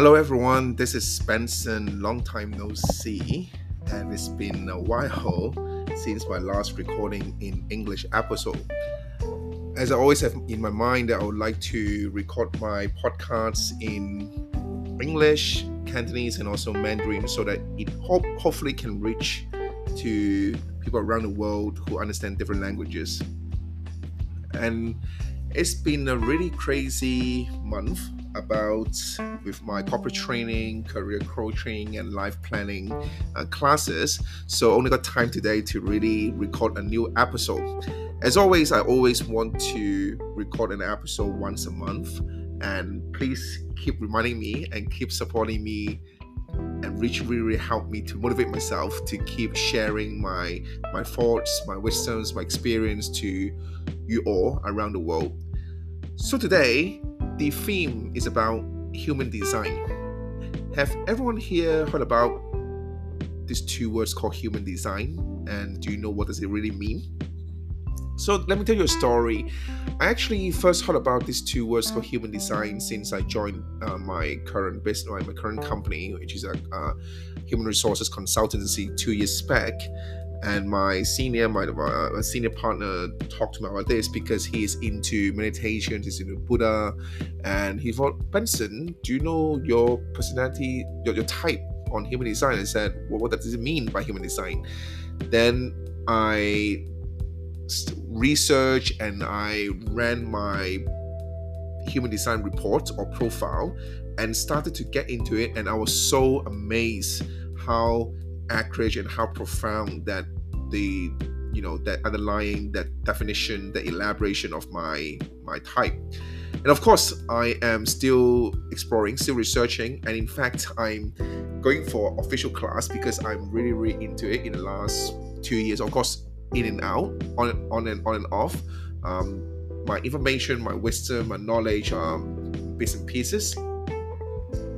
Hello, everyone. This is Benson. Long time no see, and it's been a while since my last recording in English episode. As I always have in my mind that I would like to record my podcasts in English, Cantonese, and also Mandarin, so that it hope hopefully can reach to people around the world who understand different languages. And it's been a really crazy month about with my corporate training, career coaching, and life planning uh, classes. So only got time today to really record a new episode. As always, I always want to record an episode once a month, and please keep reminding me and keep supporting me and reach really, really help me to motivate myself to keep sharing my my thoughts, my wisdoms, my experience to you all around the world. So today, the theme is about human design. Have everyone here heard about these two words called human design? And do you know what does it really mean? So let me tell you a story. I actually first heard about these two words called human design since I joined uh, my current business, my current company, which is a uh, human resources consultancy, two years back and my senior my, my, uh, senior partner talked to me about this because he is into meditation he's into buddha and he thought benson do you know your personality your, your type on human design? I said well, what does it mean by human design? Then i researched and i ran my human design report or profile and started to get into it and i was so amazed how accurate and how profound that the you know that underlying that definition the elaboration of my my type. And of course i am still exploring still researching and in fact i'm going for official class because i'm really really into it in the last two years. Of course in and out on on and on and off. Um, my information my wisdom my knowledge um, bits and pieces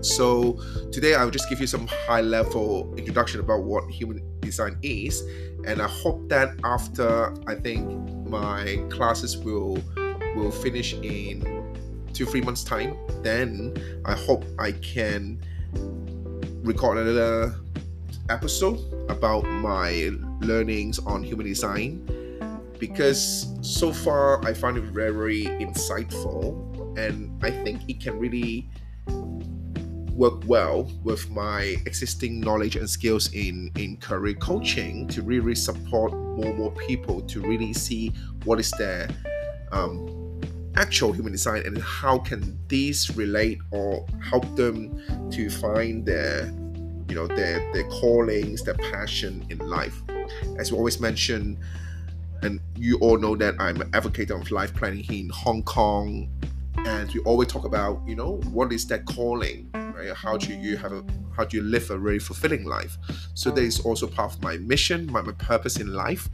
so today I'll just give you some high level introduction about what human design is and I hope that after I think my classes will will finish in two three months time then I hope I can record another episode about my learnings on human design because so far I find it very insightful and I think it can really work well with my existing knowledge and skills in in career coaching to really support more and more people to really see what is their um, actual human design and how can these relate or help them to find their you know their their callings their passion in life. As we always mention and you all know that i'm an advocate of life planning here in hong kong and we always talk about you know what is that calling right? How do you have a how do you live a really fulfilling life? So that is also part of my mission, my, my purpose in life.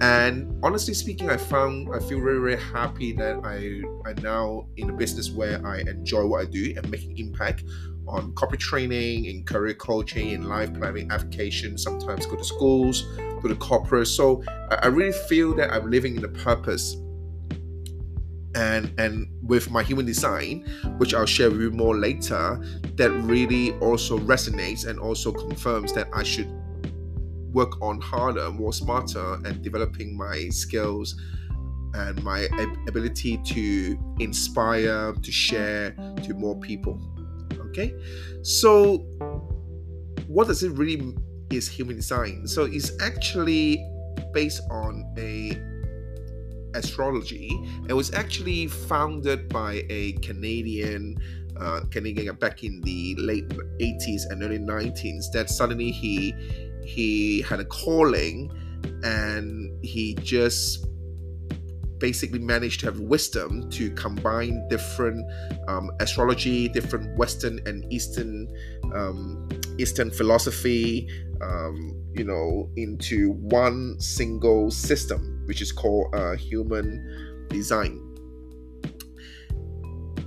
And honestly speaking, I found I feel very, very happy that I I now in a business where I enjoy what I do and making impact on corporate training, in career coaching, in life planning, application, sometimes go to schools, go to corporate. So I, I really feel that I'm living in a purpose and and with my human design which i'll share with you more later that really also resonates and also confirms that i should work on harder more smarter and developing my skills and my ability to inspire to share to more people. Okay? So what does it really is human design? So it's actually based on a astrology. It was actually founded by a Canadian uh, Canadian back in the late 80s and early 90s that suddenly he he had a calling and he just basically managed to have wisdom to combine different um, astrology, different Western and Eastern um, Eastern philosophy, um, you know, into one single system which is called uh, human design.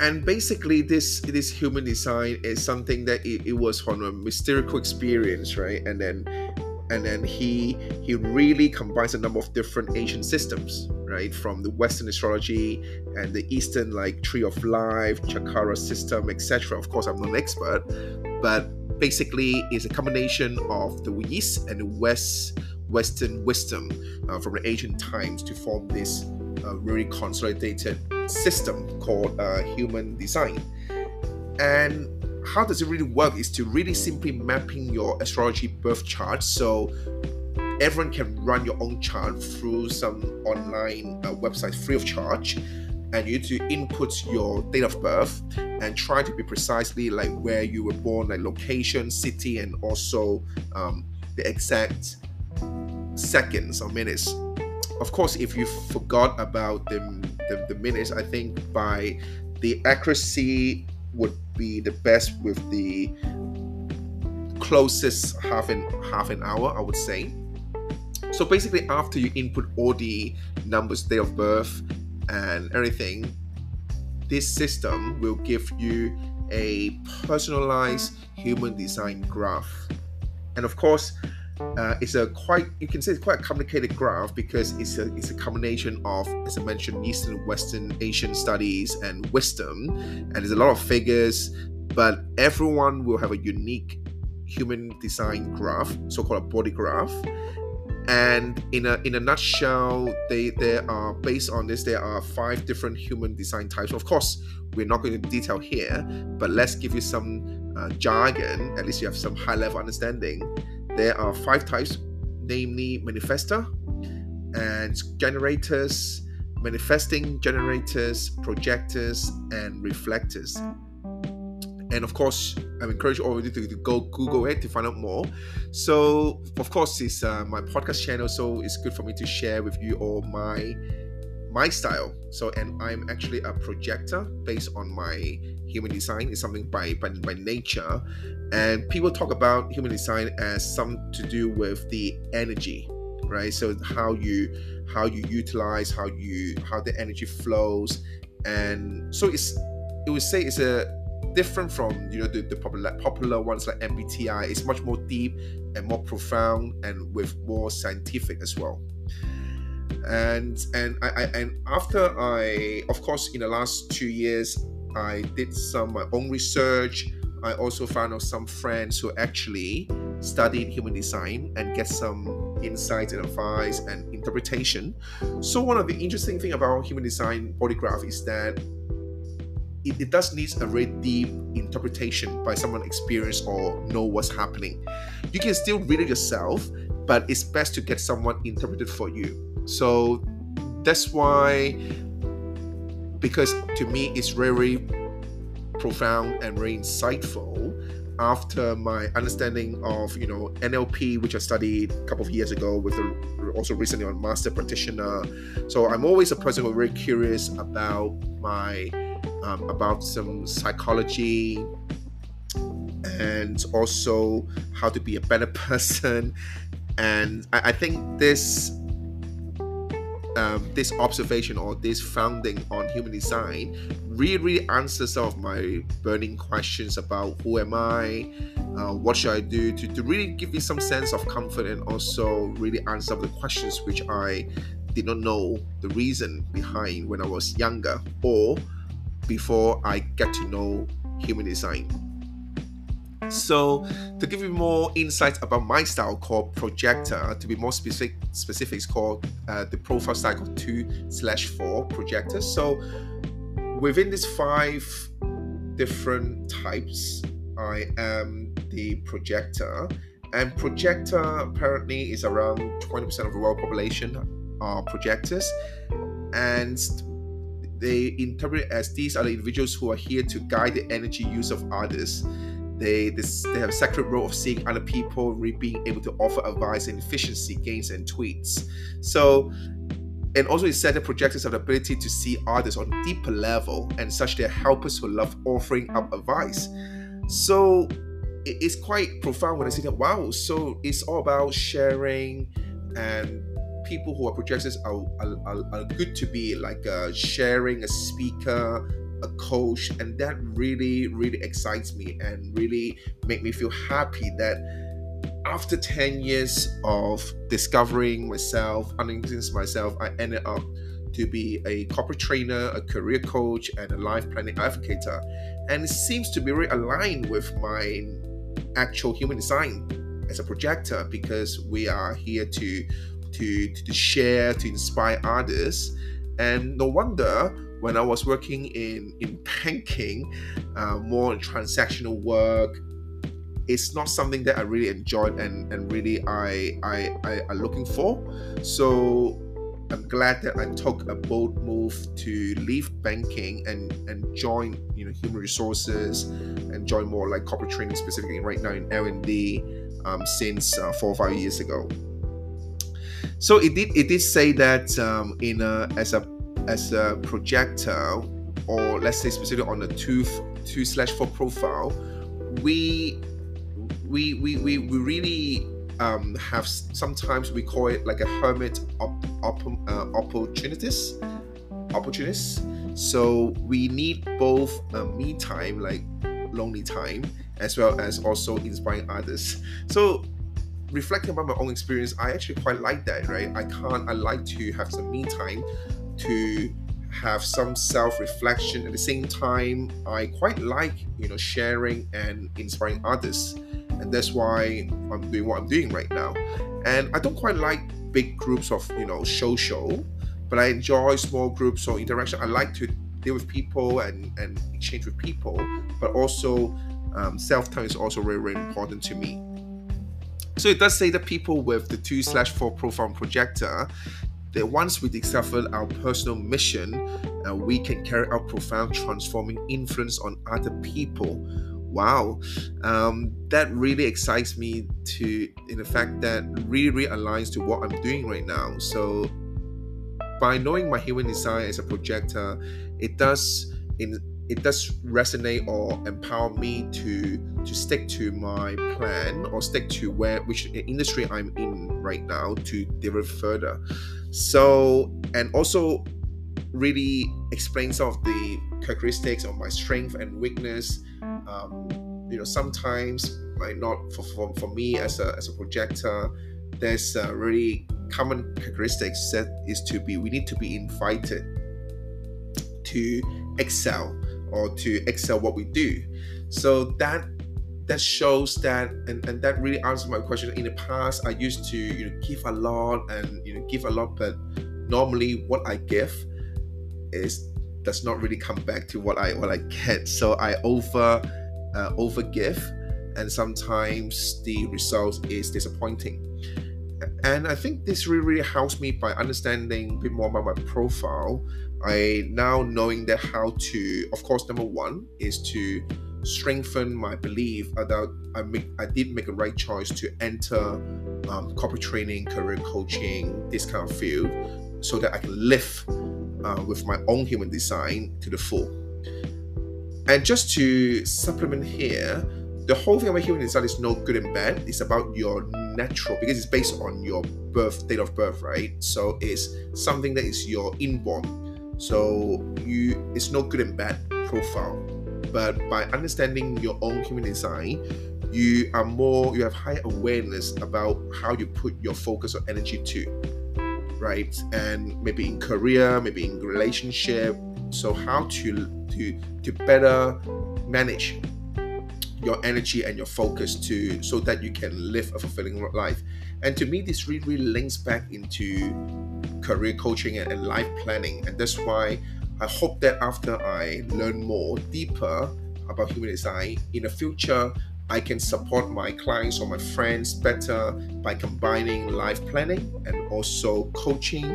And basically, this this human design is something that it, it was from a mystical experience, right? And then and then he he really combines a number of different ancient systems right? From the Western astrology and the Eastern, like Tree of Life, Chakra system, etc. Of course, I'm not an expert, but basically, it's a combination of the East and the West Western wisdom uh, from the ancient times to form this uh, really consolidated system called uh, human design. And how does it really work is to really simply mapping your astrology birth chart so everyone can run your own chart through some online uh, website free of charge and you need to input your date of birth and try to be precisely like where you were born like location city and also um, the exact seconds or minutes of course if you forgot about the, the, the minutes i think by the accuracy would be the best with the closest half an half an hour, I would say. So basically, after you input all the numbers, date of birth, and everything, this system will give you a personalized human design graph. And of course, uh, it's a quite you can say it's quite a complicated graph because it's a it's a combination of as I mentioned Eastern, Western, Asian studies and wisdom, and there's a lot of figures, but everyone will have a unique human design graph, so-called a body graph. And in a in a nutshell, they there are based on this there are five different human design types. Of course, we're not going to detail here, but let's give you some uh, jargon. At least you have some high level understanding there are five types, namely manifestor and generators, manifesting generators, projectors, and reflectors. And of course, I encourage all of you to, to, go Google it to find out more. So, of course, it's uh, my podcast channel, so it's good for me to share with you all my my style. So, and I'm actually a projector based on my human design. It's something by, by, by nature. And people talk about human design as some to do with the energy, right? So how you how you utilize, how you how the energy flows. And so it's it would say it's a different from you know the, the popular popular ones like MBTI. It's much more deep and more profound and with more scientific as well and and I, I, and after I of course in the last two years I did some my own research. I also found out some friends who actually studied human design and get some insights and advice and interpretation. So one of the interesting thing about human design body graph is that it, it does need a very deep interpretation by someone experienced or know what's happening. You can still read it yourself but it's best to get someone interpreted for you so that's why, because to me, it's very profound and very insightful after my understanding of you know NLP, which I studied a couple of years ago, with a, also recently on master practitioner. So I'm always a person who's very curious about my um, about some psychology and also how to be a better person. And I, I think this um, this observation or this founding on human design really, really answers some of my burning questions about who am I, uh, what should I do to, to really give me some sense of comfort and also really answer the questions which I did not know the reason behind when I was younger or before I get to know human design. So, to give you more insights about my style called Projector, to be more specific, specific is called uh, the profile called two slash four Projector. So, within these five different types, I am the Projector, and Projector apparently is around 20% of the world population are projectors, and they interpret as these are the individuals who are here to guide the energy use of others they, this, they have a sacred role of seeing other people, being able to offer advice and efficiency gains and tweets. So, and also it said that projectors have the ability to see others on a deeper level, and such they're helpers who love offering up advice. So it's quite profound when I see that. Wow! So it's all about sharing, and people who are projectors are, are, are good to be like uh, sharing a speaker a coach and that really really excites me and really make me feel happy that after 10 years of discovering myself understanding myself i ended up to be a corporate trainer, a career coach, and a life planning advocator. And it seems to be very aligned with my actual human design as a projector because we are here to to, to share, to inspire others. And no wonder when I was working in in banking, uh, more transactional work, it's not something that I really enjoyed and, and really I, I I are looking for. So I'm glad that I took a bold move to leave banking and and join you know human resources and join more like corporate training specifically right now in L and D um, since uh, four or five years ago. So it did it did say that um, in a, as a as a projector or let's say specifically on a two two slash four profile, we we we we, we really um, have sometimes we call it like a hermit op, op, uh, opportunist opportunist. So we need both uh, me time like lonely time as well as also inspiring others. So reflecting about my own experience i actually quite like that right? I can't i like to have some me time to have some self-reflection at the same time i quite like you know sharing and inspiring others and that's why I'm doing what I'm doing right now. And I don't quite like big groups of you know show show, but I enjoy small groups or interaction. I like to deal with people and and exchange with people, but also um, self time is also very very important to me. So it does say that people with the two slash four profile projector that once we discover our personal mission, uh, we can carry out profound transforming influence on other people. Wow. Um, that really excites me to in the fact that really, really aligns to what i'm doing right now. So by knowing my human design as a projector it does in it does resonate or empower me to to stick to my plan or stick to where which industry i'm in right now to develop further so and also really explain some of the characteristics of my strength and weakness. Um, you know sometimes might not for, for, for me as a, as a projector there's a really common characteristics that is to be we need to be invited to excel or to excel what we do. So that that shows that and, and that really answers my question in the past i used to you know give a lot and you know give a lot but normally what i give is does not really come back to what I what I get. So I over uh, over give, and sometimes the result is disappointing. And I think this really, really helps me by understanding a bit more about my profile. I now knowing that how to, of course, number one is to strengthen my belief that I make I did make a right choice to enter um, corporate training, career coaching, this kind of field, so that I can live uh, with my own human design to the full. And just to supplement here, the whole thing about human design is no good and bad. It's about your natural because it's based on your birth date of birth, right? So it's something that is your inborn. So you it's no good and bad profile. But by understanding your own human design, you are more you have higher awareness about how you put your focus or energy to right? And maybe in career, maybe in relationship. So how to to to better manage your energy and your focus to so that you can live a fulfilling life. And to me, this really, really links back into career coaching and, and life planning. And that's why I hope that after I learn more deeper about human design in the future, I can support my clients or my friends better by combining life planning and also coaching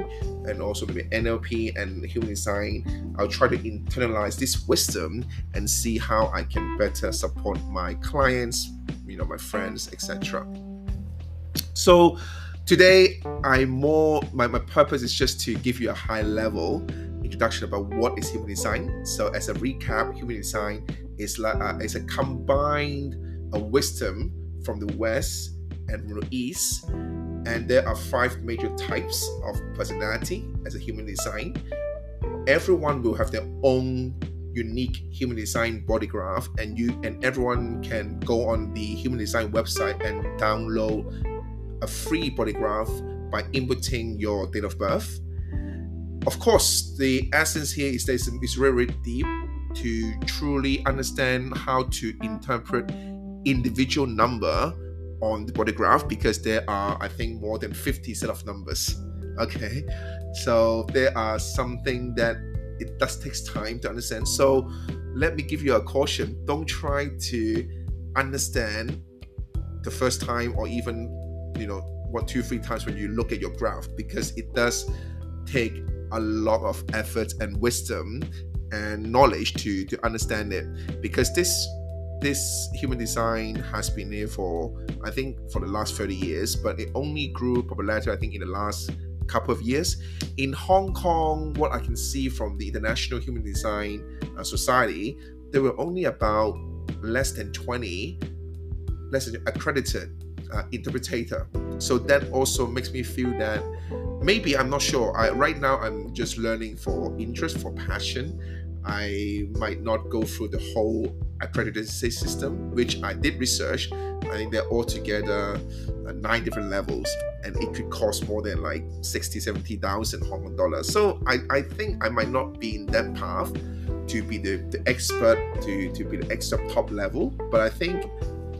and also maybe NLP and human design. I'll try to internalize this wisdom and see how I can better support my clients, you know, my friends, etc. So today I'm more my, my purpose is just to give you a high level introduction about what is human design. So as a recap, human design is like uh, is a combined a wisdom from the West and from the East. And there are five major types of personality as a human design. Everyone will have their own unique human design body graph, and you and everyone can go on the human design website and download a free body graph by inputting your date of birth of course, the essence here is that it's very, very deep to truly understand how to interpret individual number on the body graph because there are, I think, more than 50 set of numbers. Okay, so there are something that it does takes time to understand. So let me give you a caution: don't try to understand the first time or even you know one, two, three times when you look at your graph because it does take a lot of effort and wisdom and knowledge to to understand it because this this human design has been there for I think for the last 30 years, but it only grew popularity I think in the last couple of years. In Hong Kong, what I can see from the International Human Design uh, Society, there were only about less than 20 less than accredited uh, interpreter. So that also makes me feel that maybe I'm not sure. I, right now I'm just learning for interest, for passion. I might not go through the whole accredited system, which I did research. I think they're all together uh, nine different levels, and it could cost more than like 60, 70,000 Hong Kong dollars. So I, I think I might not be in that path to be the, the expert, to, to be the expert top level, but I think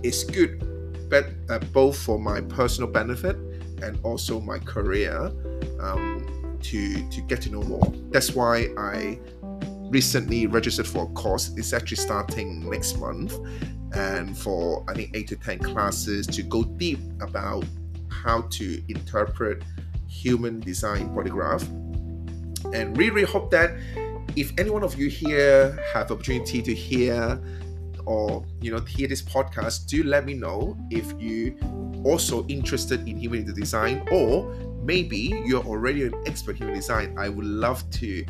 it's good but, uh, both for my personal benefit and also my career um, to, to get to know more. That's why I recently registered for a course. It's actually starting next month, and for I think eight to ten classes to go deep about how to interpret human design body graph. And really, really hope that if any one of you here have opportunity to hear or you know hear this podcast, do let me know if you also interested in human design or maybe you're already an expert in human design. I would love to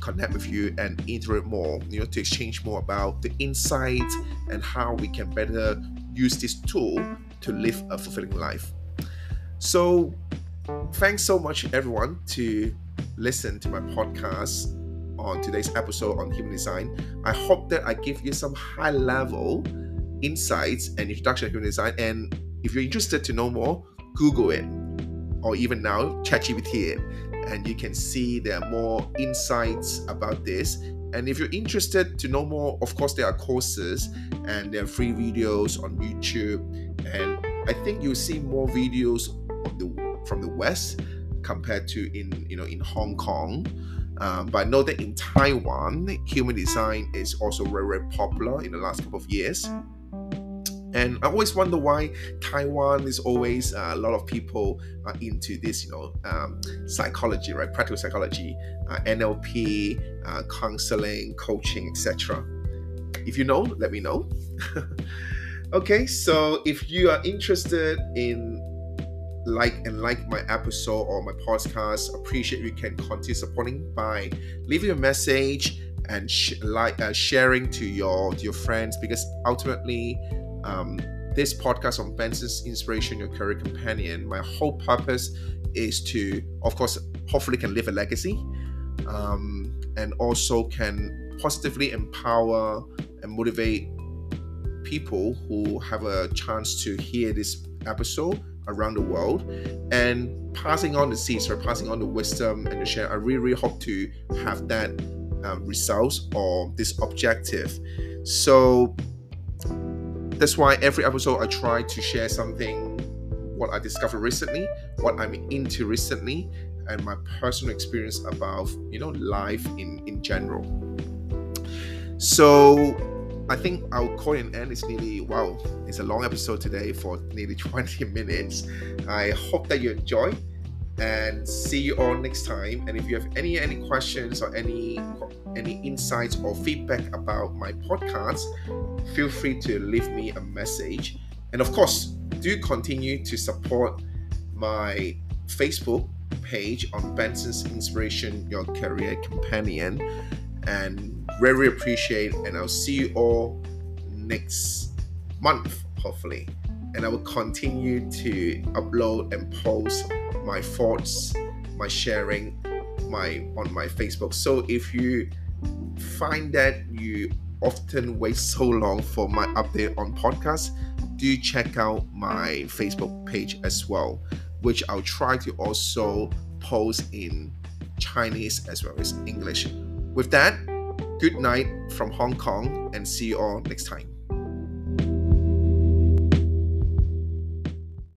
connect with you and interact more, you know, to exchange more about the insights and how we can better use this tool to live a fulfilling life. So, thanks so much, everyone, to listen to my podcast on today's episode on human design. I hope that I give you some high level insights and introduction to human design. And if you're interested to know more, Google it, or even now, ChatGPT it and you can see there are more insights about this. And if you're interested to know more, of course, there are courses and there are free videos on YouTube. And I think you'll see more videos the, from the West compared to in you know in Hong Kong. Um, but I know that in Taiwan, human design is also very, very popular in the last couple of years. And I always wonder why Taiwan is always uh, a lot of people are into this, you know, um, psychology, right? Practical psychology, uh, NLP, uh, counseling, coaching, etc. If you know, let me know. okay, so if you are interested in like and like my episode or my podcast, appreciate you can continue supporting by leaving a message and sh- like uh, sharing to your to your friends because ultimately um, this podcast on Benson's Inspiration, Your Career Companion, my whole purpose is to, of course, hopefully can leave a legacy um, and also can positively empower and motivate people who have a chance to hear this episode around the world and passing on the seeds or passing on the wisdom and the share. I really, really hope to have that um, results or this objective. So that's why every episode I try to share something what I discovered recently, what I'm into recently, and my personal experience about you know life in in general. So I think I'll call it an end. It's nearly wow, it's a long episode today for nearly 20 minutes. I hope that you enjoy and see you all next time. And if you have any any questions or any any insights or feedback about my podcast, feel free to leave me a message. And of course, do continue to support my Facebook page on Benson's Inspiration, Your Career Companion. And very appreciate, and I'll see you all next month, hopefully. And I will continue to upload and post my thoughts, my sharing, my on my Facebook. So if you find that you often wait so long for my update on podcast, do check out my Facebook page as well, which I'll try to also post in Chinese as well as English. With that, good night from Hong Kong and see you all next time.